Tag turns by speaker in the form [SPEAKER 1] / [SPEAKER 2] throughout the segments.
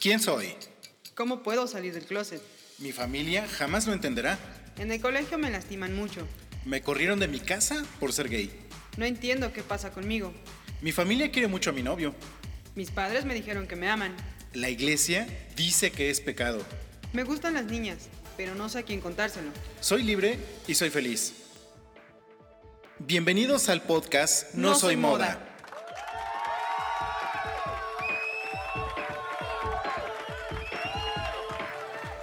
[SPEAKER 1] ¿Quién soy?
[SPEAKER 2] ¿Cómo puedo salir del closet?
[SPEAKER 1] Mi familia jamás lo entenderá.
[SPEAKER 2] En el colegio me lastiman mucho.
[SPEAKER 1] Me corrieron de mi casa por ser gay.
[SPEAKER 2] No entiendo qué pasa conmigo.
[SPEAKER 1] Mi familia quiere mucho a mi novio.
[SPEAKER 2] Mis padres me dijeron que me aman.
[SPEAKER 1] La iglesia dice que es pecado.
[SPEAKER 2] Me gustan las niñas, pero no sé a quién contárselo.
[SPEAKER 1] Soy libre y soy feliz. Bienvenidos al podcast No,
[SPEAKER 2] No
[SPEAKER 1] soy,
[SPEAKER 2] soy
[SPEAKER 1] moda.
[SPEAKER 2] moda.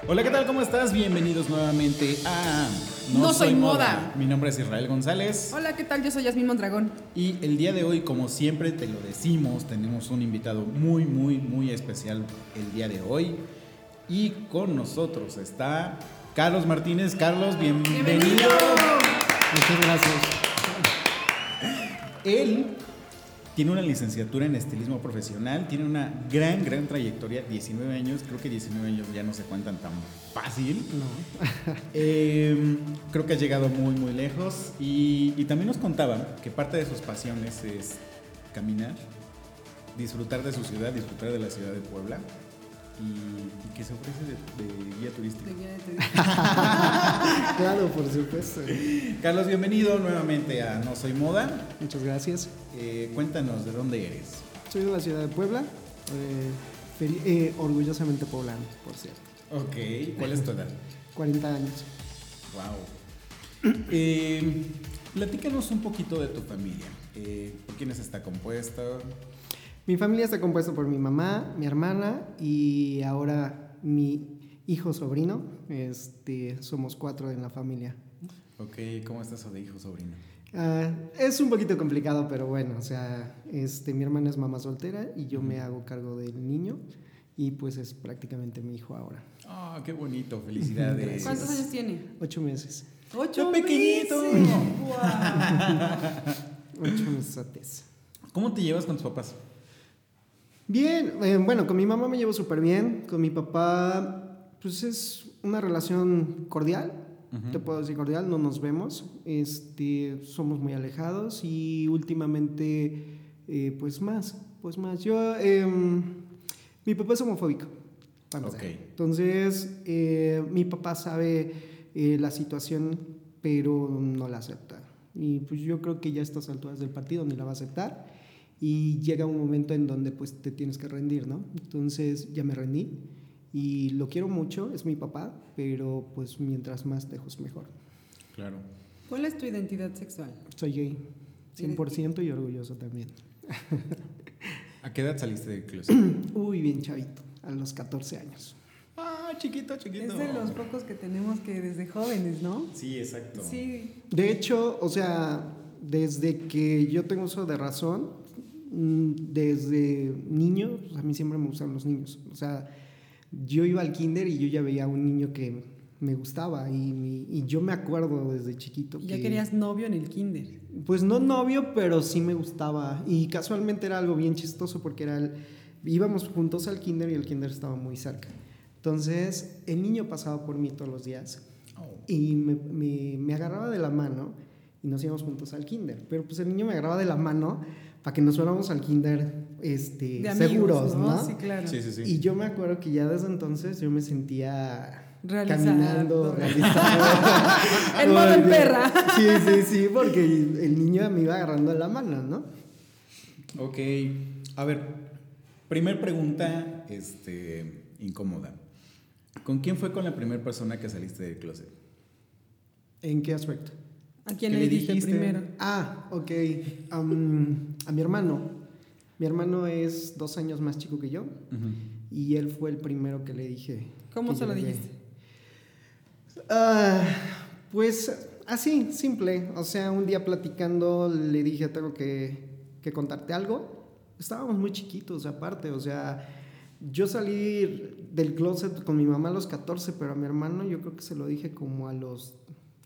[SPEAKER 3] Hola, ¿qué tal? ¿Cómo estás? Bienvenidos nuevamente a
[SPEAKER 4] No Soy Moda.
[SPEAKER 3] Mi nombre es Israel González
[SPEAKER 4] Hola, ¿qué tal? Yo soy Yasmín Mondragón.
[SPEAKER 3] y el día de hoy, como siempre te lo decimos, tenemos un invitado muy, muy, muy especial el día de hoy. Y con nosotros está Carlos Martínez. Carlos, bienvenido.
[SPEAKER 4] ¡Bienvenido!
[SPEAKER 3] Muchas gracias. Él tiene una licenciatura en estilismo profesional, tiene una gran, gran trayectoria, 19 años, creo que 19 años ya no se cuentan tan fácil. Eh, creo que ha llegado muy, muy lejos y, y también nos contaba que parte de sus pasiones es caminar, disfrutar de su ciudad, disfrutar de la ciudad de Puebla y, que se ofrece de, de guía turístico.
[SPEAKER 5] Claro, por supuesto.
[SPEAKER 3] Carlos, bienvenido nuevamente a No Soy Moda.
[SPEAKER 5] Muchas gracias.
[SPEAKER 3] Eh, cuéntanos de dónde eres.
[SPEAKER 5] Soy de la ciudad de Puebla, eh, eh, orgullosamente poblano, por cierto.
[SPEAKER 3] Ok, ¿cuál es tu edad?
[SPEAKER 5] 40 años.
[SPEAKER 3] Wow. Eh, platícanos un poquito de tu familia. Eh, ¿Por quiénes está compuesta?
[SPEAKER 5] Mi familia está compuesta por mi mamá, mi hermana y ahora mi hijo sobrino. Este, somos cuatro en la familia.
[SPEAKER 3] Ok, ¿cómo está eso de hijo sobrino?
[SPEAKER 5] Ah, es un poquito complicado, pero bueno, o sea, este, mi hermana es mamá soltera y yo me hago cargo del niño y pues es prácticamente mi hijo ahora.
[SPEAKER 3] Ah, qué bonito, felicidades.
[SPEAKER 4] ¿Cuántos años tiene?
[SPEAKER 5] Ocho meses.
[SPEAKER 4] Ocho
[SPEAKER 3] ¡Qué pequeñito!
[SPEAKER 4] meses. ¡Guau!
[SPEAKER 5] Ocho meses.
[SPEAKER 3] ¿Cómo te llevas con tus papás?
[SPEAKER 5] Bien, eh, bueno, con mi mamá me llevo súper bien, con mi papá, pues es una relación cordial, te puedo decir cordial, no nos vemos, este, somos muy alejados y últimamente, eh, pues más, pues más. Yo, em, mi papá es homofóbico, para empezar.
[SPEAKER 3] Ok.
[SPEAKER 5] entonces eh, mi papá sabe eh, la situación, pero no la acepta. Y pues yo creo que ya a estas alturas del partido ni la va a aceptar y llega un momento en donde pues te tienes que rendir, ¿no? Entonces ya me rendí y lo quiero mucho, es mi papá, pero pues mientras más lejos mejor.
[SPEAKER 3] Claro.
[SPEAKER 4] ¿Cuál es tu identidad sexual?
[SPEAKER 5] Soy gay, 100% y orgulloso también.
[SPEAKER 3] ¿A qué edad saliste del closet?
[SPEAKER 5] Uy, bien chavito, a los 14 años.
[SPEAKER 3] ah, chiquito, chiquito.
[SPEAKER 4] Es de los pocos que tenemos que desde jóvenes, ¿no?
[SPEAKER 3] Sí, exacto.
[SPEAKER 4] Sí.
[SPEAKER 5] De hecho, o sea, desde que yo tengo uso de razón, desde niño, pues, a mí siempre me gustan los niños. O sea, yo iba al kinder y yo ya veía a un niño que me gustaba y, y yo me acuerdo desde chiquito
[SPEAKER 4] ya
[SPEAKER 5] que-
[SPEAKER 4] querías novio en el kinder.
[SPEAKER 5] Pues no novio, pero sí me gustaba. Y casualmente era algo bien chistoso porque era el- íbamos juntos al kinder y el kinder estaba muy cerca. Entonces, el niño pasaba por mí todos los días
[SPEAKER 3] Oh.
[SPEAKER 5] y me, me- me agarraba de la mano y nos íbamos juntos al kinder. Pero pues el niño me agarraba de la mano para que nos fuéramos al kinder este,
[SPEAKER 4] De amigos,
[SPEAKER 5] seguros, ¿no?
[SPEAKER 4] Sí, claro.
[SPEAKER 3] Sí, sí, sí.
[SPEAKER 5] Y yo me acuerdo que ya desde entonces yo me sentía
[SPEAKER 4] Realizado.
[SPEAKER 5] caminando, realizado.
[SPEAKER 4] El modo en
[SPEAKER 5] Porque-
[SPEAKER 4] perra.
[SPEAKER 5] Sí, sí, sí, porque el niño me iba agarrando la mano, ¿no?
[SPEAKER 3] Ok. A ver, primer pregunta este, incómoda. ¿Con quién fue con la primera persona que saliste del closet?
[SPEAKER 5] ¿En qué aspecto?
[SPEAKER 4] ¿A quién
[SPEAKER 3] ¿Qué
[SPEAKER 4] le
[SPEAKER 3] le
[SPEAKER 4] dijiste
[SPEAKER 3] dijiste?
[SPEAKER 4] primero?
[SPEAKER 5] Ah, ok. A mi hermano. Mi hermano es dos años más chico que yo y él fue el primero que le dije.
[SPEAKER 4] ¿Cómo se lo dijiste?
[SPEAKER 5] Ah, pues así, simple. O sea, un día platicando le dije, tengo que, que contarte algo. Estábamos muy chiquitos aparte, o sea, yo salí del closet con mi mamá a los 14, pero a mi hermano yo creo que se lo dije como a los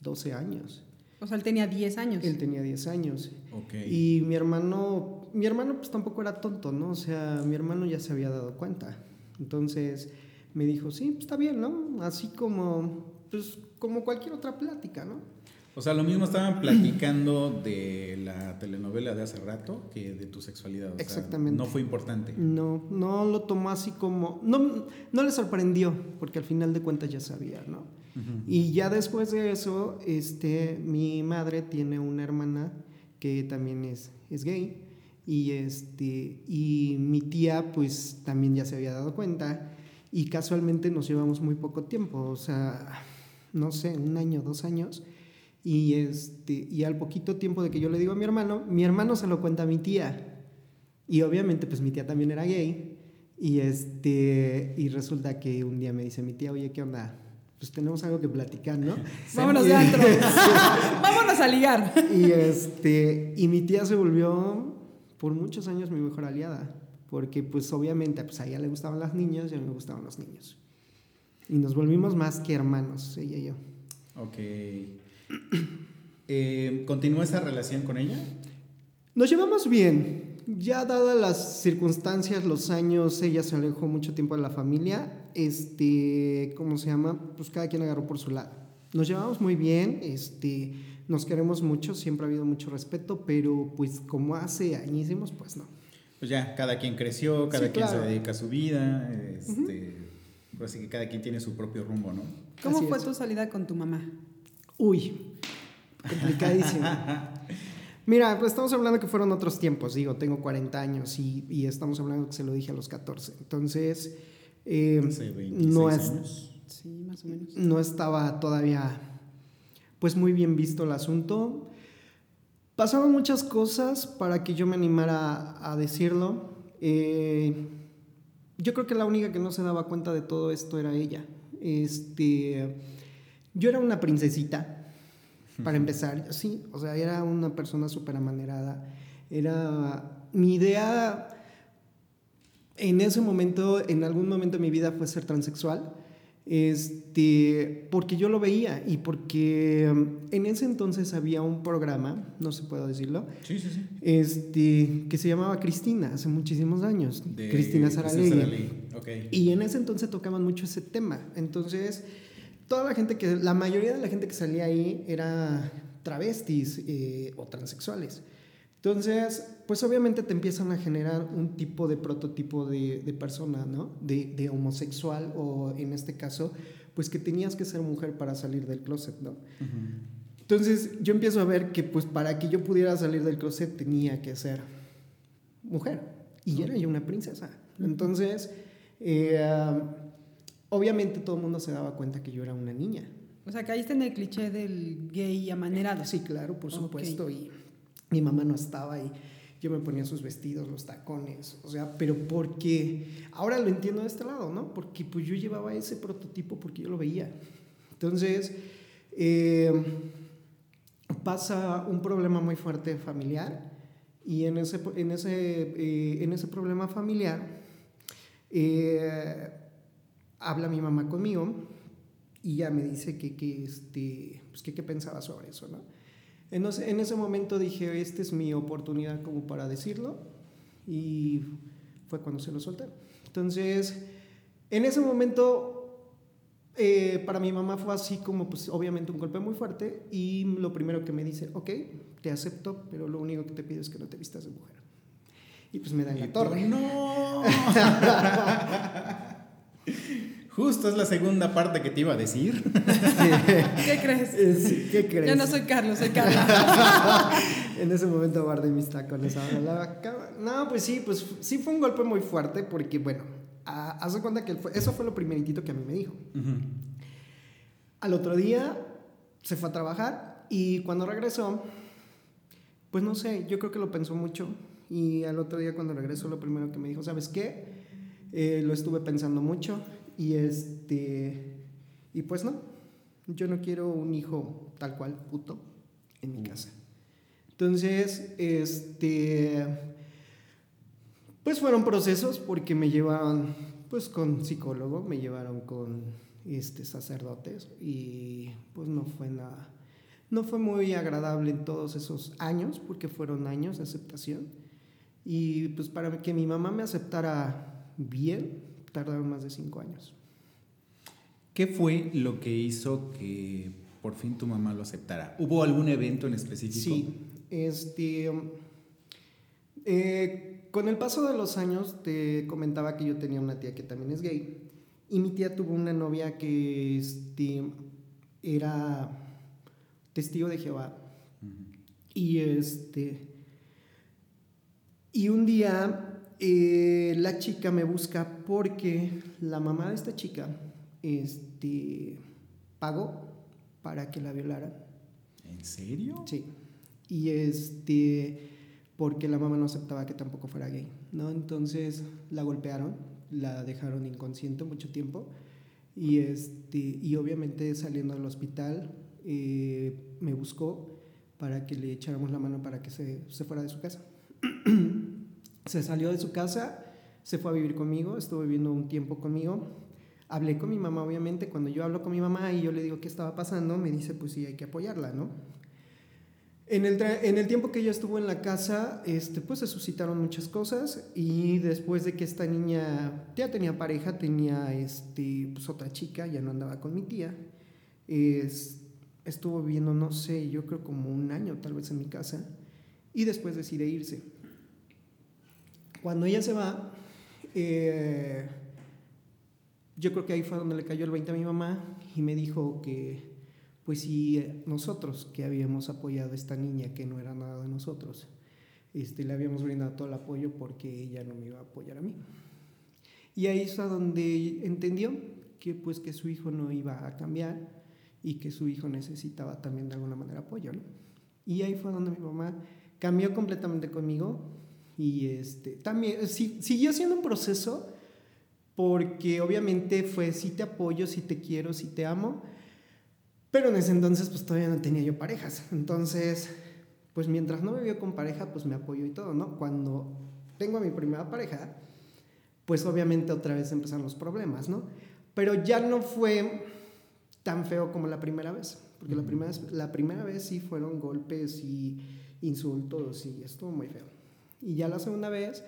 [SPEAKER 5] 12 años.
[SPEAKER 4] O sea, él tenía 10 años.
[SPEAKER 5] Él tenía 10 años.
[SPEAKER 3] Ok.
[SPEAKER 5] Y mi hermano, mi hermano pues tampoco era tonto, ¿no? O sea, mi hermano ya se había dado cuenta. Entonces me dijo, sí, pues está bien, ¿no? Así como, pues como cualquier otra plática, ¿no?
[SPEAKER 3] O sea, lo mismo estaban platicando de la telenovela de hace rato que de tu sexualidad. o sea,
[SPEAKER 5] Exactamente.
[SPEAKER 3] no fue importante.
[SPEAKER 5] No, no lo tomó así como. No, no le sorprendió, porque al final de cuentas ya sabía, ¿no? Y ya después de eso, este, mi madre tiene una hermana que también es, es gay. Y, este, y mi tía, pues también ya se había dado cuenta. Y casualmente nos llevamos muy poco tiempo, o sea, no sé, un año, dos años. Y, este, y al poquito tiempo de que yo le digo a mi hermano, mi hermano se lo cuenta a mi tía. Y obviamente, pues mi tía también era gay. Y, este, y resulta que un día me dice mi tía, oye, ¿qué onda? Pues tenemos algo que platicar, ¿no?
[SPEAKER 4] Vámonos de antro. Vámonos a ligar.
[SPEAKER 5] y, este, y mi tía se volvió por muchos años mi mejor aliada. Porque pues obviamente pues a ella le gustaban las niñas y a mí me gustaban los niños. Y nos volvimos más que hermanos, ella y yo.
[SPEAKER 3] Ok. Eh, ¿Continuó esa relación con ella?
[SPEAKER 5] Nos llevamos bien. Ya dadas las circunstancias, los años, ella se alejó mucho tiempo de la familia. Este, ¿cómo se llama? Pues cada quien agarró por su lado. Nos llevamos muy bien, este, nos queremos mucho, siempre ha habido mucho respeto, pero pues como hace añísimos, pues no.
[SPEAKER 3] Pues ya, cada quien creció, cada
[SPEAKER 5] Sí,
[SPEAKER 3] quien
[SPEAKER 5] claro.
[SPEAKER 3] se dedica a su vida. Este, pues así que cada quien tiene su propio rumbo, ¿no?
[SPEAKER 4] ¿Cómo
[SPEAKER 5] Así
[SPEAKER 4] fue
[SPEAKER 5] es.
[SPEAKER 4] tu salida con tu mamá?
[SPEAKER 5] Uy, complicadísimo. Mira, pues estamos hablando que fueron otros tiempos, digo, tengo 40 años y, y estamos hablando que se lo dije a los 14. Entonces, eh,
[SPEAKER 3] 26
[SPEAKER 5] no, es,
[SPEAKER 3] años.
[SPEAKER 4] Sí, más o menos.
[SPEAKER 5] no estaba todavía pues muy bien visto el asunto. Pasaban muchas cosas para que yo me animara a, a decirlo. Eh, yo creo que la única que no se daba cuenta de todo esto era ella. Este, yo era una princesita, para empezar, sí, o sea, era una persona súper amanerada. Era mi idea en ese momento, en algún momento de mi vida fue ser transexual. Este, porque yo lo veía y porque um, en ese entonces había un programa, no se puedo decirlo,
[SPEAKER 3] Sí, sí, sí.
[SPEAKER 5] este, que se llamaba Cristina, hace muchísimos años.
[SPEAKER 3] De
[SPEAKER 5] Cristina Saralegui.
[SPEAKER 3] Saralegui, Ok.
[SPEAKER 5] Y en ese entonces tocaban mucho ese tema. Entonces, toda la gente que, la mayoría de la gente que salía ahí era travestis eh, o transexuales. Entonces, pues obviamente te empiezan a generar un tipo de prototipo de, de persona, ¿no? De, de homosexual o en este caso, pues que tenías que ser mujer para salir del closet, ¿no? Entonces yo empiezo a ver que pues para que yo pudiera salir del closet tenía que ser mujer. Y era yo una princesa. Entonces, eh, obviamente todo el mundo se daba cuenta que yo era una niña.
[SPEAKER 4] O sea, caíste en el cliché del gay amanerado.
[SPEAKER 5] Sí, claro, por supuesto. Y mi mamá no estaba y yo me ponía sus vestidos, los tacones. O sea, pero porque ahora lo entiendo de este lado, ¿no? Porque pues yo llevaba ese prototipo porque yo lo veía. Entonces, eh, pasa un problema muy fuerte familiar y en ese, en ese, eh, en ese problema familiar eh, habla mi mamá conmigo y ya me dice que, que, este, pues que qué pensaba sobre eso, ¿no? En ese, en ese momento dije, esta es mi oportunidad como para decirlo y fue cuando se lo solté. Entonces, en ese momento, eh, para mi mamá fue así como, pues obviamente un golpe muy fuerte y lo primero que me dice, ok, te acepto, pero lo único que te pido es que no te vistas de mujer. Y pues me dan
[SPEAKER 3] Y
[SPEAKER 5] la torre.
[SPEAKER 3] ¡No! Justo es la segunda parte que te iba a decir.
[SPEAKER 4] ¿Qué crees?
[SPEAKER 5] Sí, ¿Qué crees?
[SPEAKER 4] Yo no soy Carlos, soy Carla.
[SPEAKER 5] en ese momento guardé mis tacones. ahora la cama. No, pues sí, pues sí fue un golpe muy fuerte porque, bueno, haz de cuenta que fue- eso fue lo primeritito que a mí me dijo. Al otro día se fue a trabajar y cuando regresó, pues no sé, yo creo que lo pensó mucho y al otro día cuando regresó lo primero que me dijo, ¿sabes qué? Eh, lo estuve pensando mucho y este y pues no, yo no quiero un hijo tal cual puto en mi casa. Entonces, este pues fueron procesos porque me llevaron pues con psicólogo, me llevaron con este sacerdotes y pues no fue nada no fue muy agradable en todos esos años porque fueron años de aceptación y pues para que mi mamá me aceptara bien tardaron más de cinco años.
[SPEAKER 3] ¿Qué fue lo que hizo que por fin tu mamá lo aceptara. ¿Hubo algún evento en específico?
[SPEAKER 5] Sí, este... eh, con el paso de los años te comentaba que yo tenía una tía que también es gay y mi tía tuvo una novia que este, era testigo de Jehová y este y un día eh, la chica me busca porque la mamá de esta chica este, pagó para que la violaran.
[SPEAKER 3] ¿En serio?
[SPEAKER 5] Sí. Y este, porque la mamá no aceptaba que tampoco fuera gay, ¿no? Entonces la golpearon, la dejaron inconsciente mucho tiempo y este, y obviamente saliendo del hospital eh, me buscó para que le echáramos la mano para que se, se fuera de su casa. se salió de su casa, se fue a vivir conmigo, estuvo viviendo un tiempo conmigo. Hablé con mi mamá, obviamente, cuando yo hablo con mi mamá y yo le digo qué estaba pasando, me dice, pues sí, hay que apoyarla, ¿no? En el, en el tiempo que ella estuvo en la casa, este, pues se suscitaron muchas cosas y después de que esta niña ya tenía pareja, tenía este, pues otra chica, ya no andaba con mi tía, es- estuvo viviendo, no sé, yo creo como un año tal vez en mi casa y después decide irse. Cuando ella se va, eh, yo creo que ahí fue donde le cayó el 20 a mi mamá y me dijo que, pues si nosotros que habíamos apoyado a esta niña, que no era nada de nosotros, este, le habíamos brindado todo el apoyo porque ella no me iba a apoyar a mí. Y ahí es donde entendió que pues que su hijo no iba a cambiar y que su hijo necesitaba también de alguna manera apoyo, ¿no? Y ahí fue donde mi mamá cambió completamente conmigo y este también sí, siguió siendo un proceso porque obviamente fue sí te apoyo, sí te quiero, sí te amo, pero en ese entonces pues todavía no tenía yo parejas. Entonces, pues mientras no me vio con pareja, pues me apoyó y todo, ¿no? Cuando tengo a mi primera pareja, pues obviamente otra vez empezaron los problemas, ¿no? Pero ya no fue tan feo como la primera vez, porque la, primera, la primera vez sí fueron golpes y insultos y estuvo muy feo. Y ya la segunda vez,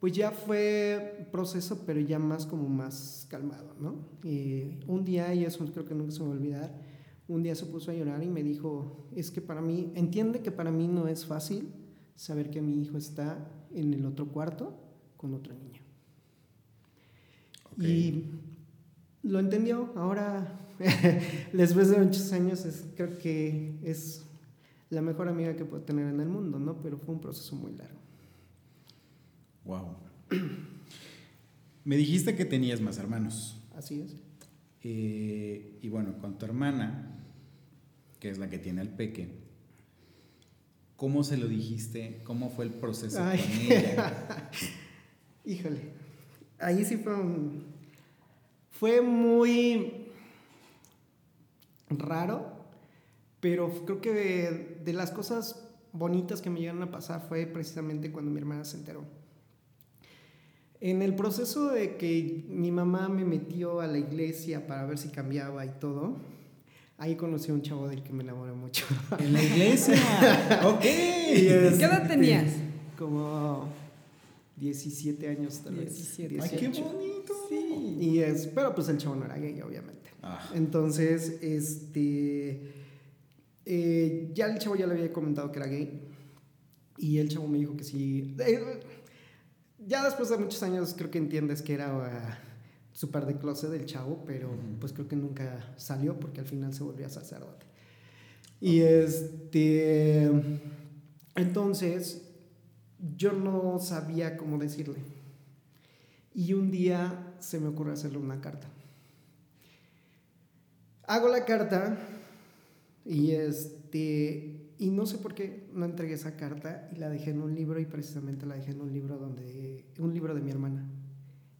[SPEAKER 5] pues ya fue proceso, pero ya más como más calmado, ¿no? Y un día, y eso creo que nunca se me va a olvidar, un día se puso a llorar y me dijo, es que para mí, entiende que para mí no es fácil saber que mi hijo está en el otro cuarto con otro niño.
[SPEAKER 3] Ok.
[SPEAKER 5] Y lo entendió. Ahora, después de muchos años, es- creo que es la mejor amiga que puedo tener en el mundo, ¿no? Pero fue un proceso muy largo.
[SPEAKER 3] Wow. Me dijiste que tenías más hermanos.
[SPEAKER 5] Así es.
[SPEAKER 3] Eh, y bueno, con tu hermana, que es la que tiene al peque, ¿cómo se lo dijiste? ¿Cómo fue el proceso
[SPEAKER 5] Ay.
[SPEAKER 3] con ella?
[SPEAKER 5] Híjole. Ahí sí fue un- Fue muy raro, pero creo que de, de las cosas bonitas que me llegaron a pasar fue precisamente cuando mi hermana se enteró. En el proceso de que mi mamá me metió a la iglesia para ver si cambiaba y todo, ahí conocí a un chavo del que me enamoré mucho.
[SPEAKER 3] En la iglesia. ok.
[SPEAKER 2] ¿Qué edad tenías?
[SPEAKER 5] Como 17 años tal vez.
[SPEAKER 2] 17.
[SPEAKER 3] Ay, qué
[SPEAKER 5] 18.
[SPEAKER 3] bonito.
[SPEAKER 2] Sí.
[SPEAKER 5] Y es, pero pues el chavo no era gay, obviamente.
[SPEAKER 3] Ah,
[SPEAKER 5] Entonces, este, eh, ya el chavo ya le había comentado que era gay y el chavo me dijo que sí. Eh, ya después de muchos años creo que entiendes que era uh, súper de closet del chavo, pero pues creo que nunca salió porque al final se volvió sacerdote. Y este, entonces yo no sabía cómo decirle. Y un día se me ocurre hacerle una carta. Hago la carta y este y no sé por qué no entregué esa carta y la dejé en un libro y precisamente la dejé en un libro donde un libro de mi hermana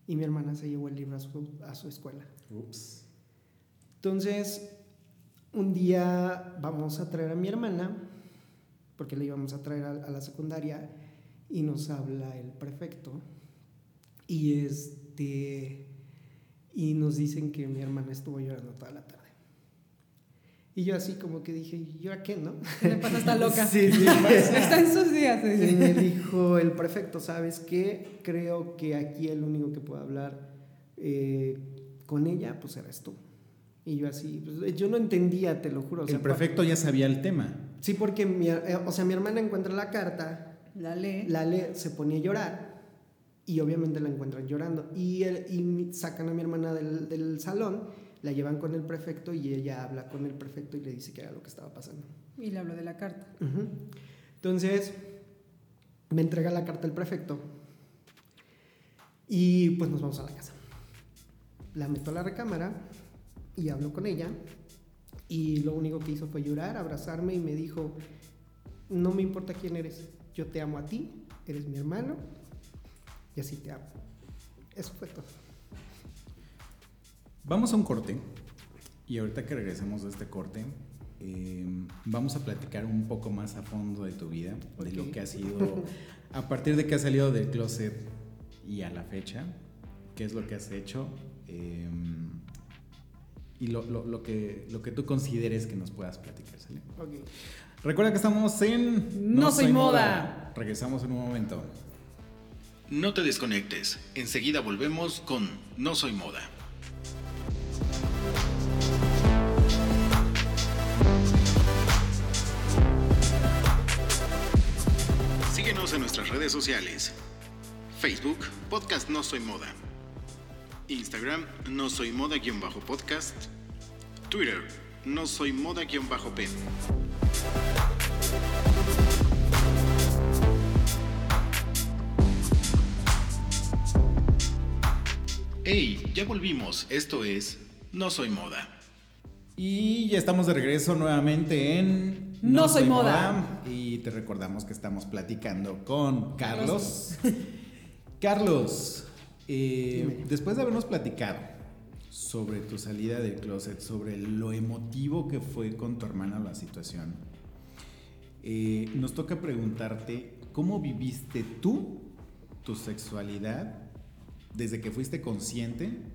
[SPEAKER 5] y mi hermana se llevó el libro a su, a su escuela.
[SPEAKER 3] ups.
[SPEAKER 5] Entonces, un día vamos a traer a mi hermana, porque le íbamos a traer a, a la secundaria, y nos habla el prefecto. Y este y nos dicen que mi hermana estuvo llorando toda la tarde. Y yo así como que dije, ¿y yo a qué, no?
[SPEAKER 2] ¿Qué le pasa? Está loca.
[SPEAKER 5] Sí, sí.
[SPEAKER 2] Está en sus días.
[SPEAKER 5] Y me dijo el prefecto, ¿sabes qué? Creo que aquí el único que puede hablar eh, con ella, pues eres tú. Y yo así, pues, yo no entendía, te lo juro. o sea,
[SPEAKER 3] el prefecto ya sabía el tema.
[SPEAKER 5] Sí, porque mi, eh, o sea, mi hermana encuentra la carta,
[SPEAKER 2] La lee.
[SPEAKER 5] la lee, se ponía a llorar y obviamente la encuentran llorando. Y, el- y sacan a mi hermana del, del salón, la llevan con el prefecto y ella habla con el prefecto y le dice que era lo que estaba pasando.
[SPEAKER 2] Y le habló de la carta.
[SPEAKER 5] Entonces, me entrega la carta el prefecto y pues nos vamos a la casa. La meto a la recámara y hablo con ella y lo único que hizo fue llorar, abrazarme y me dijo, no me importa quién eres, yo te amo a ti, eres mi hermano y así te amo. Eso fue todo.
[SPEAKER 3] Vamos a un corte y ahorita que regresemos de este corte eh, vamos a platicar un poco más a fondo de tu vida, de lo que ha sido a partir de que has salido del closet y a la fecha, qué es lo que has hecho eh, y lo, lo- lo que, lo que tú consideres que nos puedas platicar. Recuerda que estamos en
[SPEAKER 2] No Soy Moda.
[SPEAKER 3] Regresamos en un momento.
[SPEAKER 1] No te desconectes. Enseguida volvemos con No Soy Moda. Nuestras redes sociales. Facebook, Podcast No Soy Moda. Instagram, No Soy Moda-podcast. Twitter, No Soy Moda-pen. Hey, ya volvimos. Esto es No Soy Moda.
[SPEAKER 3] Y ya estamos de regreso nuevamente en
[SPEAKER 2] No Soy Moda.
[SPEAKER 3] Y te recordamos que estamos platicando con Carlos. Carlos, eh, después de habernos platicado sobre tu salida del closet, sobre lo emotivo que fue con tu hermana la situación, eh, nos toca preguntarte cómo viviste tú tu sexualidad desde que fuiste consciente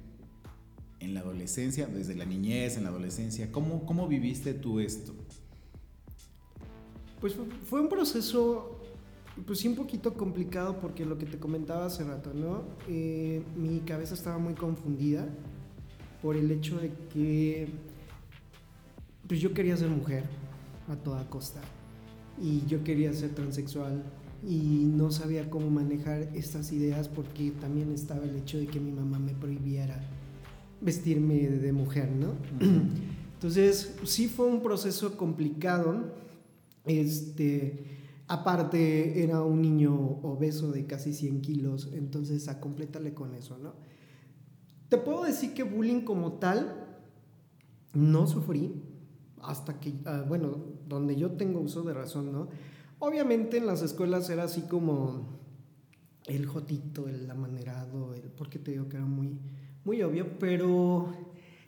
[SPEAKER 3] en la adolescencia, desde la niñez, en la adolescencia. ¿Cómo, cómo viviste tú esto?
[SPEAKER 5] Pues fue, un proceso, pues sí, un poquito complicado porque lo que te comentaba hace rato, ¿no? Eh, mi cabeza estaba muy confundida por el hecho de que, pues yo quería ser mujer a toda costa y yo quería ser transexual y no sabía cómo manejar estas ideas porque también estaba el hecho de que mi mamá me prohibiera vestirme de mujer, ¿no? Entonces, sí fue un proceso complicado. Este, aparte, era un niño obeso de casi 100 kilos, entonces a complétale con eso, ¿no? Te puedo decir que bullying como tal no sufrí hasta que, ah, bueno, donde yo tengo uso de razón, ¿no? Obviamente en las escuelas era así como el jotito, el amanerado, el, porque te digo que era muy, muy obvio, pero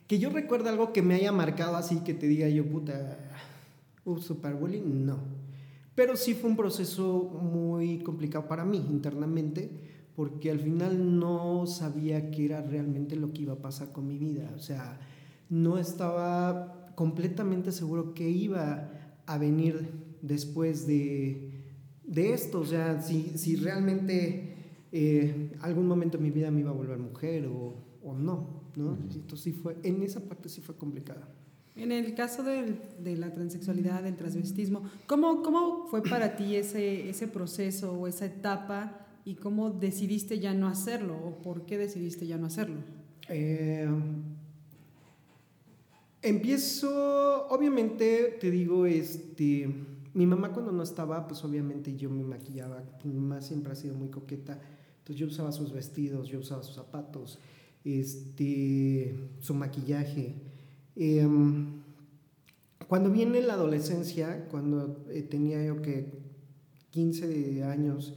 [SPEAKER 5] que yo recuerde algo que me haya marcado así, que te diga yo, puta, uh, super bullying, no. Pero sí fue un proceso muy complicado para mí internamente, porque al final no sabía qué era realmente lo que iba a pasar con mi vida. O sea, no estaba completamente seguro qué iba a venir después de, de esto. O sea, si, si realmente eh, algún momento en mi vida me iba a volver mujer o, o no, ¿no? Entonces sí fue, en esa parte sí fue complicada.
[SPEAKER 2] En el caso del- de la transexualidad, del transvestismo, ¿cómo, cómo fue para ti ese, ese proceso o esa etapa y cómo decidiste ya no hacerlo o por qué decidiste ya no hacerlo?
[SPEAKER 5] Eh, empiezo, obviamente, te digo, este, mi mamá cuando no estaba, pues obviamente yo me maquillaba, mi mamá siempre ha sido muy coqueta, entonces yo usaba sus vestidos, yo usaba sus zapatos, este, su maquillaje. Em, cuando viene la adolescencia, cuando eh, tenía yo que 15 años,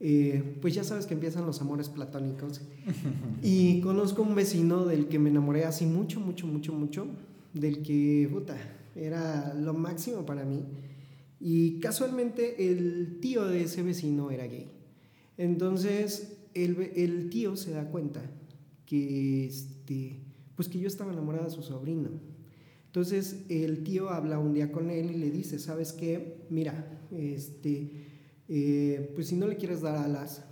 [SPEAKER 5] eh, pues ya sabes que empiezan los amores platónicos. y conozco un vecino del que me enamoré así mucho, mucho, mucho, mucho, del que, puta, era lo máximo para mí. Y casualmente el tío de ese vecino era gay. Entonces el, el tío se da cuenta que, este, pues que yo estaba enamorada de su sobrino. Entonces el tío habla un día con él y le dice, ¿sabes qué? Mira, este, eh, pues si no le quieres dar alas,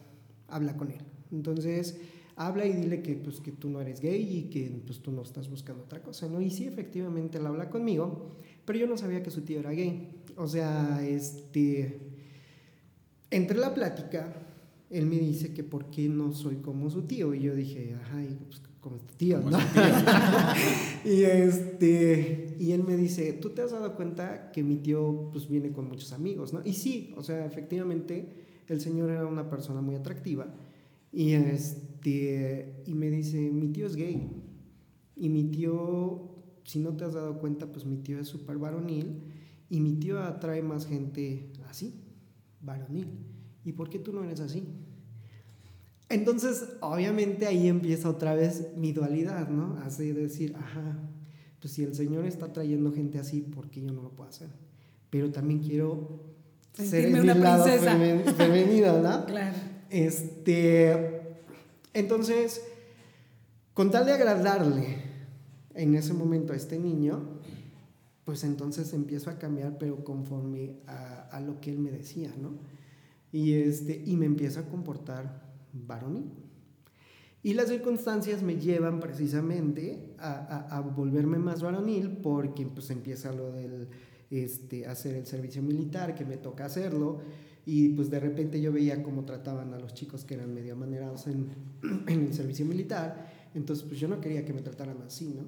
[SPEAKER 5] habla con él. Entonces habla y dile que, pues, que tú no eres gay y que pues, tú no estás buscando otra cosa, ¿no? Y sí, efectivamente, él habla conmigo, pero yo no sabía que su tío era gay. O sea, este, entre la plática, él me dice que por qué no soy como su tío, y yo dije, ajá, pues, como tu tío, ¿no? y, este, y él me dice, ¿tú te has dado cuenta que mi tío pues viene con muchos amigos, ¿no? Y sí, o sea, efectivamente, el señor era una persona muy atractiva, y, este, y me dice, mi tío es gay. Y mi tío, si no te has dado cuenta, pues mi tío es súper varonil. Y mi tío atrae más gente así, varonil. ¿Y por qué tú no eres así? Entonces, obviamente ahí empieza otra vez mi dualidad, ¿no? Así de decir, ajá, pues si el Señor está trayendo gente así, ¿por qué yo no lo puedo hacer? Pero también quiero ser en mi lado femenino, ¿no?
[SPEAKER 2] claro.
[SPEAKER 5] Este, entonces, con tal de agradarle en ese momento a este niño, pues entonces empiezo a cambiar, pero conforme a, lo que él me decía, ¿no? Y, este, y me empiezo a comportar varonil. Y las circunstancias me llevan precisamente a, volverme más varonil porque pues empieza lo del este, hacer el servicio militar, que me toca hacerlo, y pues de repente yo veía cómo trataban a los chicos que eran medio amanerados en, en el servicio militar, entonces pues yo no quería que me trataran así, ¿no?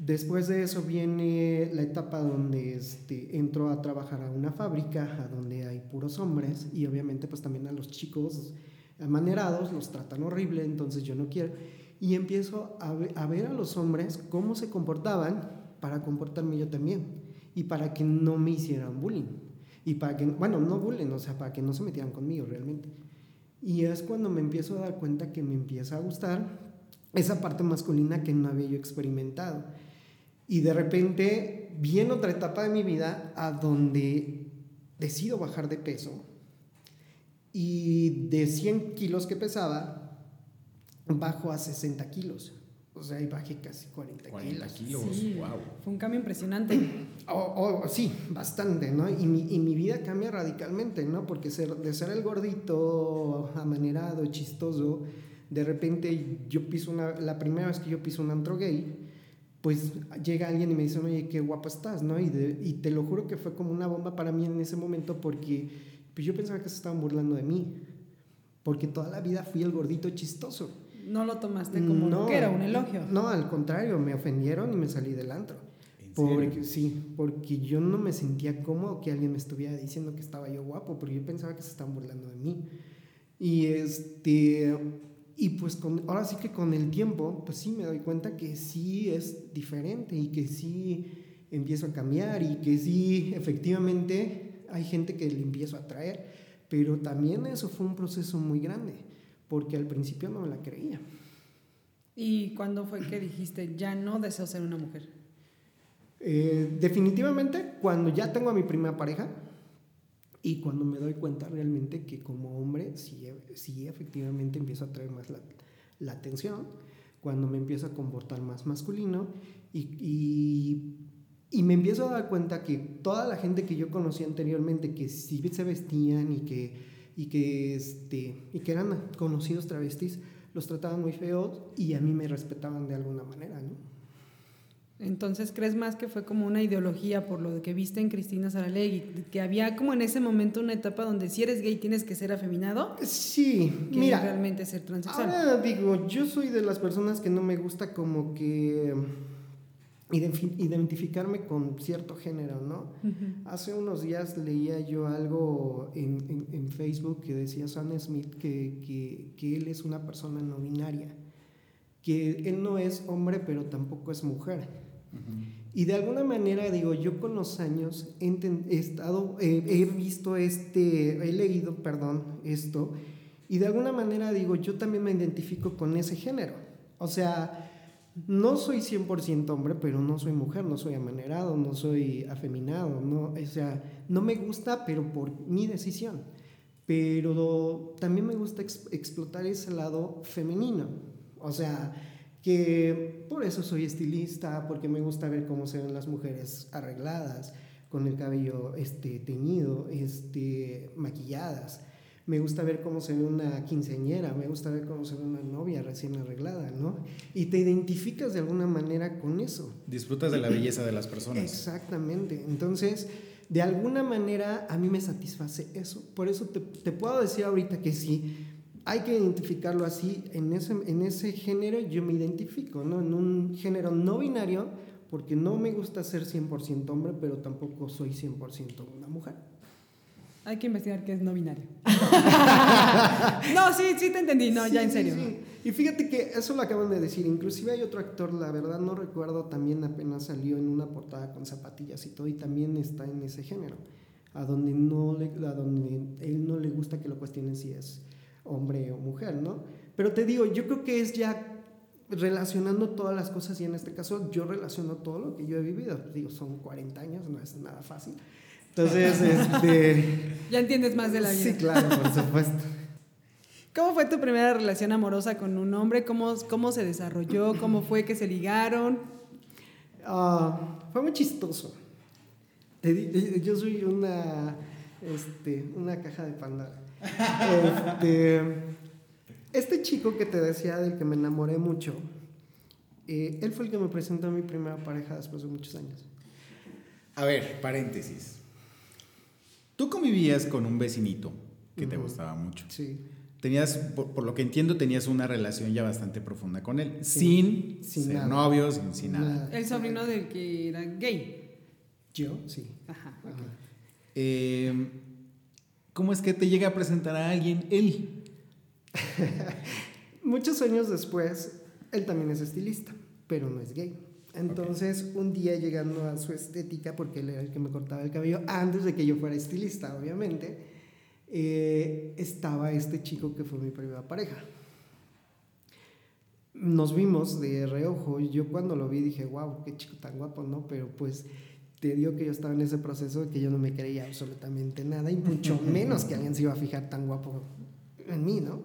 [SPEAKER 5] Después de eso viene la etapa donde este, entro a trabajar a una fábrica, a donde hay puros hombres, y obviamente pues también a los chicos amanerados los tratan horrible, entonces yo no quiero. Y empiezo a, a ver a los hombres cómo se comportaban para comportarme yo también, y para que no me hicieran bullying. Y para que, bueno, no bullying, o sea, para que no se metieran conmigo realmente. Y es cuando me empiezo a dar cuenta que me empieza a gustar esa parte masculina que no había yo experimentado. Y de repente viene otra etapa de mi vida a donde decido bajar de peso. Y de 100 kilos que pesaba, bajo a 60 kilos. O sea, ahí bajé casi 40,
[SPEAKER 3] 40 kilos. wow.
[SPEAKER 2] Fue un cambio impresionante.
[SPEAKER 5] Oh, oh, sí, bastante, ¿no? Y mi, y mi, vida cambia radicalmente, ¿no? Porque ser, de ser el gordito, amanerado, chistoso, de repente yo piso una, la primera vez que yo piso un antro gay, pues llega alguien y me dice, oye, qué guapa estás, ¿no? Y, y te lo juro que fue como una bomba para mí en ese momento porque pues yo pensaba que se estaban burlando de mí, porque toda la vida fui el gordito chistoso
[SPEAKER 2] no lo tomaste como que era un elogio.
[SPEAKER 5] No, al contrario, me ofendieron y me salí del antro. porque, sí, porque yo no me sentía cómodo que alguien me estuviera diciendo que estaba yo guapo, porque yo pensaba que se estaban burlando de mí. Y este y pues con, ahora sí que con el tiempo, pues sí me doy cuenta que sí es diferente y que sí empiezo a cambiar y que sí efectivamente hay gente que le empiezo a atraer, pero también eso fue un proceso muy grande porque al principio no me la creía.
[SPEAKER 2] ¿Y cuándo fue que dijiste, ya no deseo ser una mujer?
[SPEAKER 5] Eh, definitivamente cuando ya tengo a mi primera pareja y cuando me doy cuenta realmente que como hombre sí, sí efectivamente empiezo a traer más la, la atención, cuando me empiezo a comportar más masculino y, y, y, me empiezo a dar cuenta que toda la gente que yo conocí anteriormente, que sí se vestían y que y que, este, y que eran conocidos travestis, los trataban muy feos y a mí me respetaban de alguna manera, ¿no?
[SPEAKER 2] Entonces, ¿crees más que fue como una ideología por lo que viste en Cristina Saralegui? Que había como en ese momento una etapa donde si eres gay tienes que ser afeminado.
[SPEAKER 5] Sí,
[SPEAKER 2] que
[SPEAKER 5] mira.
[SPEAKER 2] realmente ser transexual.
[SPEAKER 5] Ahora digo, yo soy de las personas que no me gusta como que identificarme con cierto género, ¿no? Hace unos días leía yo algo en, en, Facebook que decía Sam Smith que, que, que, él es una persona no binaria, que él no es hombre pero tampoco es mujer. Y de alguna manera, digo, yo con los años he, estado, he visto este, he leído, perdón, esto, y de alguna manera digo, yo también me identifico con ese género. O sea, no soy 100% hombre, pero no soy mujer, no soy amanerado, no soy afeminado, no, o sea, no me gusta, pero por mi decisión. Pero también me gusta explotar ese lado femenino, o sea, que por eso soy estilista, porque me gusta ver cómo se ven las mujeres arregladas, con el cabello este, teñido, este, maquilladas. me gusta ver cómo se ve una quinceañera, me gusta ver cómo se ve una novia recién arreglada, ¿no? Y te identificas de alguna manera con eso.
[SPEAKER 3] Disfrutas de la belleza de las personas.
[SPEAKER 5] Exactamente. Entonces, de alguna manera a mí me satisface eso. Por eso te, te puedo decir ahorita que sí, hay que identificarlo así, en ese, en ese género yo me identifico, ¿no? En un género no binario, porque no me gusta ser 100% hombre, pero tampoco soy 100% una mujer.
[SPEAKER 2] Hay que investigar qué es no binario. no, sí, sí te entendí, no, ya en serio. Sí,
[SPEAKER 5] Y fíjate que eso lo acaban de decir, inclusive hay otro actor, la verdad no recuerdo, también apenas salió en una portada con zapatillas y todo, y también está en ese género, a donde, no le, a donde él no le gusta que lo cuestionen si es hombre o mujer, ¿no? Pero te digo, yo creo que es ya relacionando todas las cosas y en este caso yo relaciono todo lo que yo he vivido. Digo, son 40 años, no es nada fácil. Entonces, este...
[SPEAKER 2] Ya entiendes más de la vida.
[SPEAKER 5] Sí, claro, por supuesto.
[SPEAKER 2] ¿Cómo fue tu primera relación amorosa con un hombre? ¿Cómo, cómo se desarrolló? ¿Cómo fue que se ligaron?
[SPEAKER 5] Ah, fue muy chistoso. Yo soy una, este, una caja de panda. Este, este, chico que te decía del que me enamoré mucho, eh, él fue el que me presentó a mi primera pareja después de muchos años.
[SPEAKER 3] A ver, paréntesis. Tú convivías con un vecinito que te gustaba mucho.
[SPEAKER 5] Sí.
[SPEAKER 3] Tenías, por, lo que entiendo, tenías una relación ya bastante profunda con él, sin, sin ser novios, sin, nada.
[SPEAKER 2] El sobrino del que era gay.
[SPEAKER 5] Yo, sí.
[SPEAKER 2] Ajá.
[SPEAKER 3] Eh, ¿Cómo es que te llega a presentar a alguien él?
[SPEAKER 5] Muchos años después, él también es estilista, pero no es gay. Entonces, un día llegando a su estética, porque él era el que me cortaba el cabello, antes de que yo fuera estilista, obviamente, eh, estaba este chico que fue mi primera pareja. Nos vimos de reojo y yo cuando lo vi dije, wow, qué chico tan guapo, ¿no? Pero pues te digo que yo estaba en ese proceso de que yo no me creía absolutamente nada y mucho menos que alguien se iba a fijar tan guapo en mí, ¿no?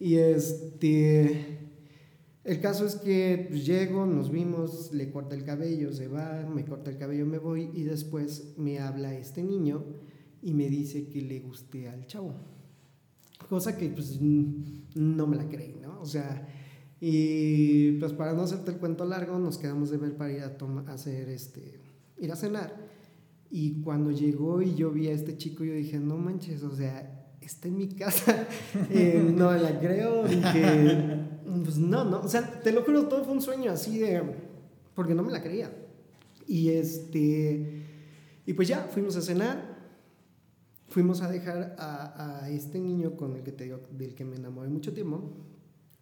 [SPEAKER 5] Y este, el caso es que pues, llego, nos vimos, le corta el cabello, se va, me corta el cabello, me voy y después me habla este niño y me dice que le guste al chavo. Cosa que pues no me la creí, ¿no? O sea, y pues para no hacerte el cuento largo, nos quedamos de ver para ir a, a hacer este ir a cenar. Y cuando llegó y yo vi a este chico, yo dije, no manches, o sea, está en mi casa, eh, no la creo, dije, pues no, no, o sea, te lo juro, todo fue un sueño así de, porque no me la creía. Y este, y pues ya, fuimos a cenar, fuimos a dejar a, a este niño con el que te digo, del que me enamoré mucho tiempo,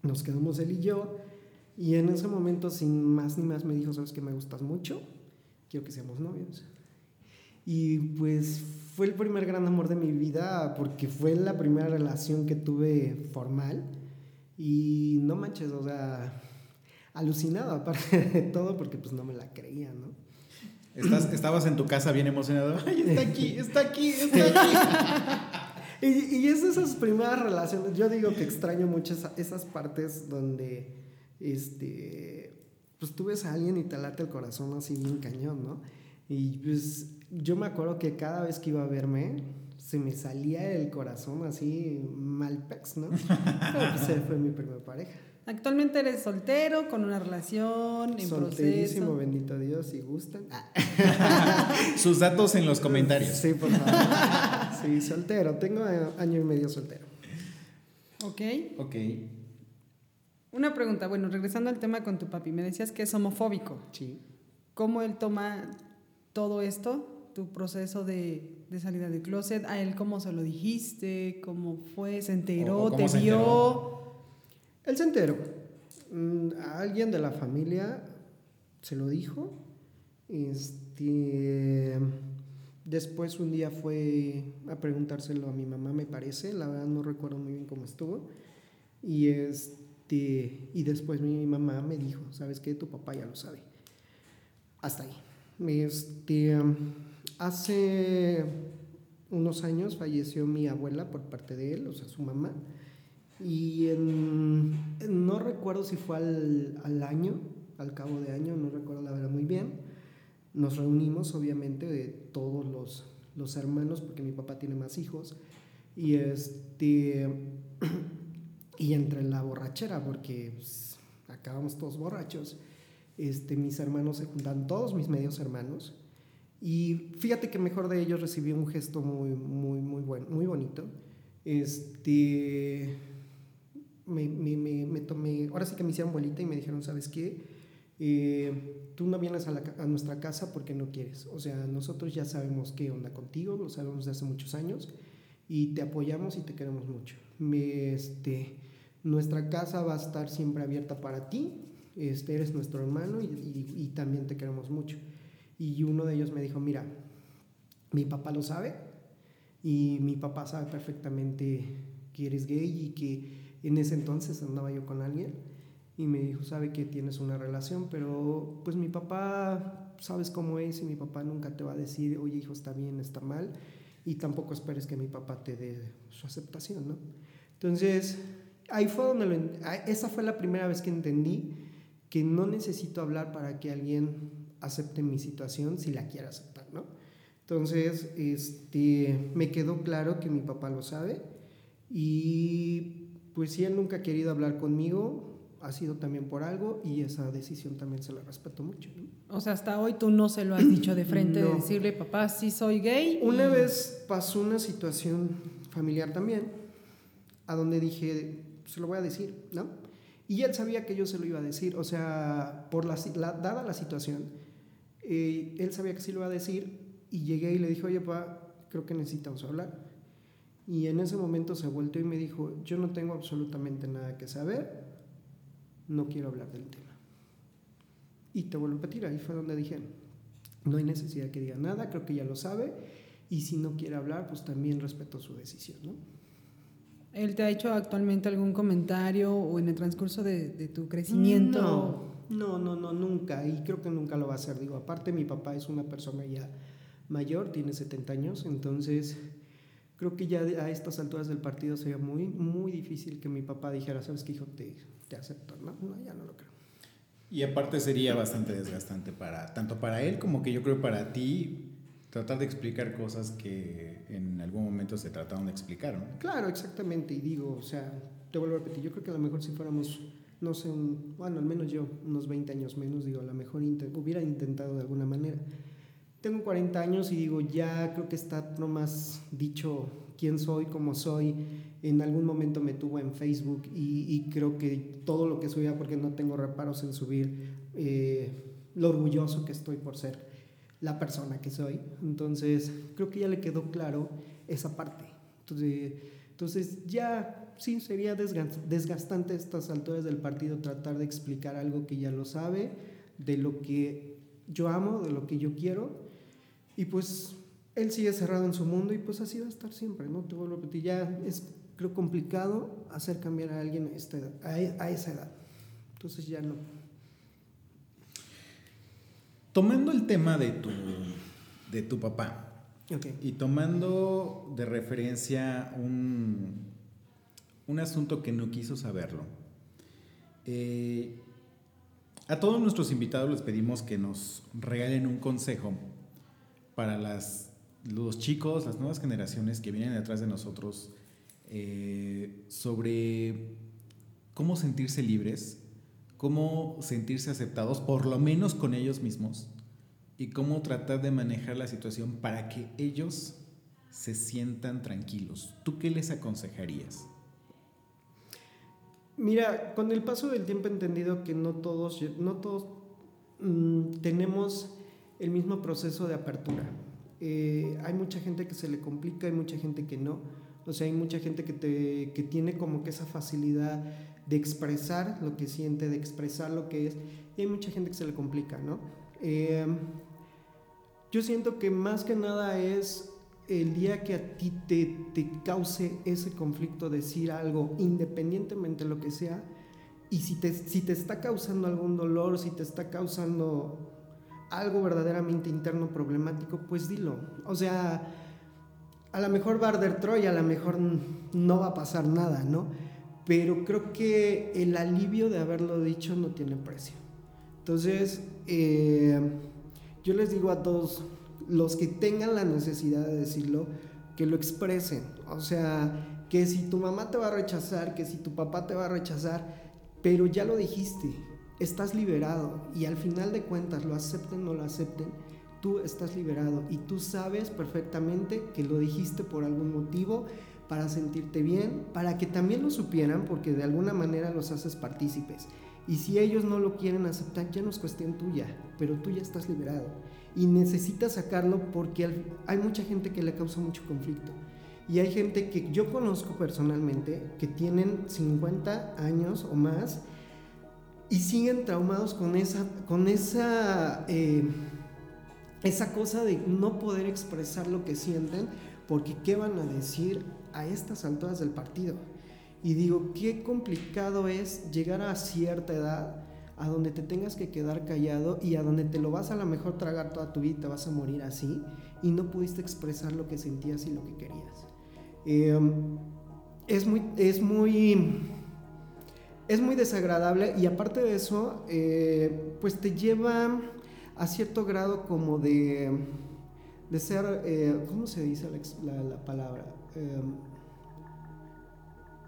[SPEAKER 5] nos quedamos él y yo, y en ese momento, sin más ni más, me dijo, sabes que me gustas mucho, quiero que seamos novios. Y pues fue el primer gran amor de mi vida porque fue la primera relación que tuve formal. Y no manches, o sea, alucinado aparte de todo porque pues no me la creía, ¿no?
[SPEAKER 3] Estás, estabas en tu casa bien emocionado. Ay, está aquí, está aquí, está aquí.
[SPEAKER 5] y, y es esas primeras relaciones. Yo digo que extraño mucho esas partes donde este pues tú ves a alguien y te late el corazón así bien cañón, ¿no? Y pues yo me acuerdo que cada vez que iba a verme, se me salía el corazón así mal pex, ¿no? Pero pues fue mi primera pareja.
[SPEAKER 2] Actualmente eres soltero, con una relación en
[SPEAKER 5] Solterísimo, bendito Dios, si gustan.
[SPEAKER 3] Sus datos en los comentarios.
[SPEAKER 5] Sí, por favor. Sí, soltero. Tengo año y medio soltero.
[SPEAKER 2] Ok.
[SPEAKER 3] Ok.
[SPEAKER 2] Una pregunta, bueno, regresando al tema con tu papi, me decías que es homofóbico.
[SPEAKER 5] Sí.
[SPEAKER 2] ¿Cómo él toma todo esto, tu proceso de, de salida del closet? ¿A él cómo se lo dijiste? ¿Cómo fue? ¿Se enteró? ¿Te vio?
[SPEAKER 5] Él se enteró. Mm, a alguien de la familia se lo dijo. Este, después un día fue a preguntárselo a mi mamá, me parece. La verdad no recuerdo muy bien cómo estuvo. Y este este, y después mi mamá me dijo, ¿sabes qué? Tu papá ya lo sabe. Hasta ahí. Este, hace unos años falleció mi abuela por parte de él, o sea, su mamá. Y no recuerdo si fue al, al, año, al cabo de año, no recuerdo la verdad muy bien. Nos reunimos, obviamente, de todos los, los hermanos, porque mi papá tiene más hijos. Y este. y entre la borrachera, porque pues, acabamos todos borrachos, este, mis hermanos se juntan, todos mis medios hermanos. Y fíjate que mejor de ellos recibí un gesto muy, muy, muy bueno, muy bonito. Este. Me, me, me, tomé. Ahora sí que me hicieron bolita y me dijeron, ¿sabes qué? Eh, tú no vienes a, la, a, nuestra casa porque no quieres. O sea, nosotros ya sabemos qué onda contigo, lo sabemos desde hace muchos años y te apoyamos y te queremos mucho. Me, este, nuestra casa va a estar siempre abierta para ti, este, eres nuestro hermano y, y, y, también te queremos mucho. Y uno de ellos me dijo, mira, mi papá lo sabe y mi papá sabe perfectamente que eres gay y que en ese entonces andaba yo con alguien y me dijo, sabe que tienes una relación, pero pues mi papá, sabes cómo es y mi papá nunca te va a decir, oye hijo, está bien, está mal y tampoco esperes que mi papá te dé su aceptación, ¿no? Entonces, ahí fue donde lo, esa fue la primera vez que entendí que no necesito hablar para que alguien acepte mi situación si la quiere aceptar, ¿no? Entonces, este, me quedó claro que mi papá lo sabe y pues si él nunca ha querido hablar conmigo, ha sido también por algo y esa decisión también se la respeto mucho. ¿no?
[SPEAKER 2] O sea, hasta hoy tú no se lo has dicho de frente, no. de decirle, papá, sí soy gay.
[SPEAKER 5] Una y... vez pasó una situación familiar también, a donde dije, se lo voy a decir, ¿no? Y él sabía que yo se lo iba a decir, o sea, por la, la dada la situación, eh, él sabía que sí lo iba a decir y llegué y le dije, oye, papá, creo que necesitamos hablar. Y en ese momento se volteó y me dijo, yo no tengo absolutamente nada que saber, no quiero hablar del tema. Y te vuelvo a repetir, ahí fue donde dije, no hay necesidad que diga nada, creo que ya lo sabe, y si no quiere hablar, pues también respeto su decisión, ¿no?
[SPEAKER 2] ¿Él te ha hecho actualmente algún comentario o en el transcurso de, de tu crecimiento?
[SPEAKER 5] No, no, no, no, nunca, y creo que nunca lo va a hacer. Digo, aparte mi papá es una persona ya mayor, tiene 70 años, entonces creo que ya a estas alturas del partido sería muy, muy difícil que mi papá dijera, ¿sabes qué, hijo? Te, te acepto, ¿no? No, ya no lo creo.
[SPEAKER 3] Y aparte sería bastante desgastante para, tanto para él como que yo creo para ti, tratar de explicar cosas que en algún momento se trataron de explicar, ¿no?
[SPEAKER 5] Claro, exactamente, y digo, o sea, te vuelvo a repetir, yo creo que a lo mejor si fuéramos, no sé, un, bueno, al menos yo, unos 20 años menos, digo, a lo mejor intent, hubiera intentado de alguna manera. Tengo 40 años y digo, ya creo que está nomás dicho quién soy, cómo soy, en algún momento me tuvo en Facebook y, y, creo que todo lo que subía, porque no tengo reparos en subir, eh, lo orgulloso que estoy por ser la persona que soy. Entonces, creo que ya le quedó claro esa parte. Entonces, entonces ya sí sería desgastante a estas alturas del partido tratar de explicar algo que ya lo sabe, de lo que yo amo, de lo que yo quiero. Y pues él sigue cerrado en su mundo y pues así va a estar siempre, ¿no? Te vuelvo a repetir, ya es creo complicado hacer cambiar a alguien a, esta edad, a, esa edad. Entonces ya no.
[SPEAKER 3] Tomando el tema de tu, de tu papá
[SPEAKER 5] okay.
[SPEAKER 3] y tomando de referencia un, un asunto que no quiso saberlo, eh, a todos nuestros invitados les pedimos que nos regalen un consejo para las, los chicos, las nuevas generaciones que vienen detrás de nosotros eh, sobre cómo sentirse libres, cómo sentirse aceptados, por lo menos con ellos mismos, y cómo tratar de manejar la situación para que ellos se sientan tranquilos. ¿Tú qué les aconsejarías?
[SPEAKER 5] Mira, con el paso del tiempo he entendido que no todos, no todos mmm, tenemos el mismo proceso de apertura. Eh, hay mucha gente que se le complica, hay mucha gente que no. O sea, hay mucha gente que, te, que tiene como que esa facilidad de expresar lo que siente, de expresar lo que es, y hay mucha gente que se le complica, ¿no? Eh, yo siento que más que nada es el día que a ti te, te cause ese conflicto decir algo, independientemente de lo que sea, y si te, si te está causando algún dolor, si te está causando algo verdaderamente interno problemático, pues dilo. O sea, a lo mejor va a arder Troya, a lo mejor no va a pasar nada, ¿no? Pero creo que el alivio de haberlo dicho no tiene precio. Entonces, eh, yo les digo a todos, los que tengan la necesidad de decirlo, que lo expresen. O sea, que si tu mamá te va a rechazar, que si tu papá te va a rechazar, pero ya lo dijiste, estás liberado y al final de cuentas, lo acepten o no lo acepten, tú estás liberado y tú sabes perfectamente que lo dijiste por algún motivo, para sentirte bien, para que también lo supieran, porque de alguna manera los haces partícipes. Y si ellos no lo quieren aceptar, ya no es cuestión tuya, pero tú ya estás liberado. Y necesitas sacarlo porque hay mucha gente que le causa mucho conflicto. Y hay gente que yo conozco personalmente que tienen 50 años o más y siguen traumados con esa, con esa, eh, esa cosa de no poder expresar lo que sienten porque qué van a decir a estas alturas del partido. Y digo, qué complicado es llegar a cierta edad a donde te tengas que quedar callado y a donde te lo vas a lo mejor tragar toda tu vida te vas a morir así y no pudiste expresar lo que sentías y lo que querías. Em, es muy, es muy, es muy desagradable y aparte de eso, eh, pues te lleva a cierto grado como de, de ser, eh, ¿cómo se dice la, la palabra? Em,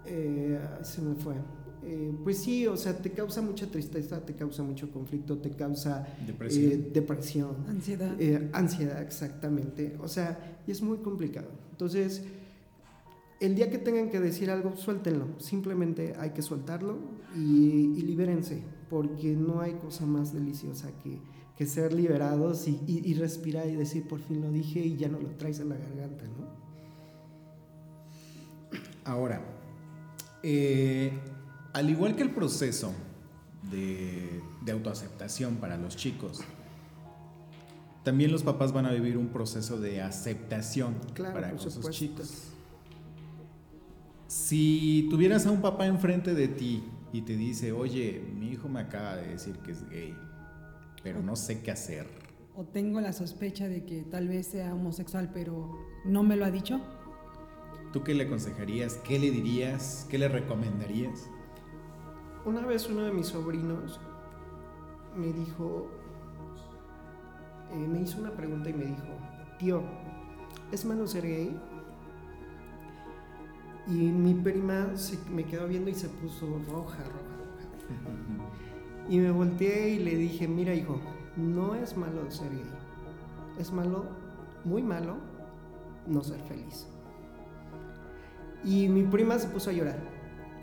[SPEAKER 5] eh, se me fue. Eh, pues sí, o sea, te causa mucha tristeza, te causa mucho conflicto, te causa depresión, eh, depresión
[SPEAKER 2] ansiedad.
[SPEAKER 5] ansiedad, exactamente. O sea, y es muy complicado. Entonces, el día que tengan que decir algo, suéltenlo. Simplemente hay que soltarlo y, libérense, porque no hay cosa más deliciosa que, que ser liberados y, y respirar y decir, por fin lo dije y ya no lo traes en la garganta, ¿no?
[SPEAKER 3] Ahora, eh, al igual que el proceso de, autoaceptación para los chicos, también los papás van a vivir un proceso de aceptación para esos chicos. Si tuvieras a un papá enfrente de ti y te dice, oye, mi hijo me acaba de decir que es gay, pero no sé qué hacer.
[SPEAKER 2] O tengo la sospecha de que tal vez sea homosexual, pero no me lo ha dicho.
[SPEAKER 3] ¿Tú qué le aconsejarías? ¿Qué le dirías? ¿Qué le recomendarías?
[SPEAKER 5] Una vez uno de mis sobrinos me dijo, eh, me hizo una pregunta y me dijo, tío, ¿es malo ser gay? Y mi prima se, me quedó viendo y se puso roja, roja, roja. y me volteé y le dije, mira hijo, no es malo ser gay. Es malo, muy malo, no ser feliz. Y mi prima se puso a llorar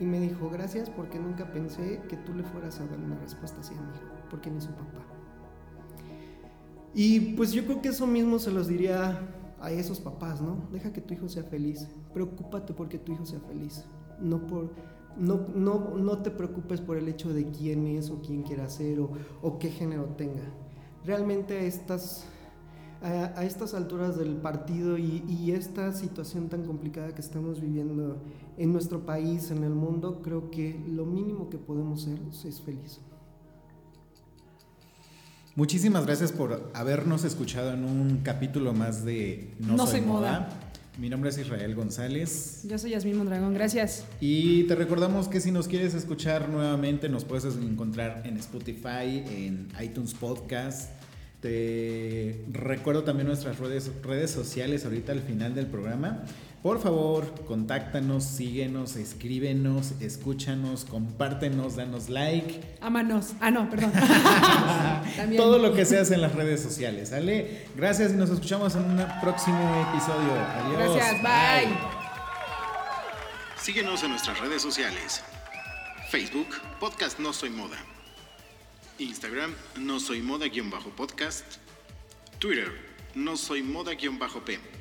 [SPEAKER 5] y me dijo, gracias porque nunca pensé que tú le fueras a dar una respuesta así a mi hijo, porque ni su papá. Y pues yo creo que eso mismo se los diría a esos papás, ¿no? Deja que tu hijo sea feliz, preocúpate porque tu hijo sea feliz, no por... No, no, no te preocupes por el hecho de quién es o quién quiera ser o, o qué género tenga. Realmente estas a, estas alturas del partido y, esta situación tan complicada que estamos viviendo en nuestro país, en el mundo, creo que lo mínimo que podemos ser es feliz.
[SPEAKER 3] Muchísimas gracias por habernos escuchado en un capítulo más de No, Soy, moda. Mi nombre es Israel González.
[SPEAKER 2] Yo soy Yasmín Mondragón, gracias.
[SPEAKER 3] Y te recordamos que si nos quieres escuchar nuevamente, nos puedes encontrar en Spotify, en iTunes Podcast te recuerdo también nuestras redes, redes sociales ahorita al final del programa. Por favor, contáctanos, síguenos, escríbenos, escúchanos, compártenos, danos like.
[SPEAKER 2] Ámanos. Ah, no, perdón.
[SPEAKER 3] Todo lo que se hace en las redes sociales, ¿sale? Gracias y nos escuchamos en un próximo episodio. Adiós.
[SPEAKER 2] Gracias, bye.
[SPEAKER 1] Síguenos en nuestras redes sociales. Facebook, Podcast No Soy Moda. Instagram, no soy moda-podcast. Twitter, no soy moda-p.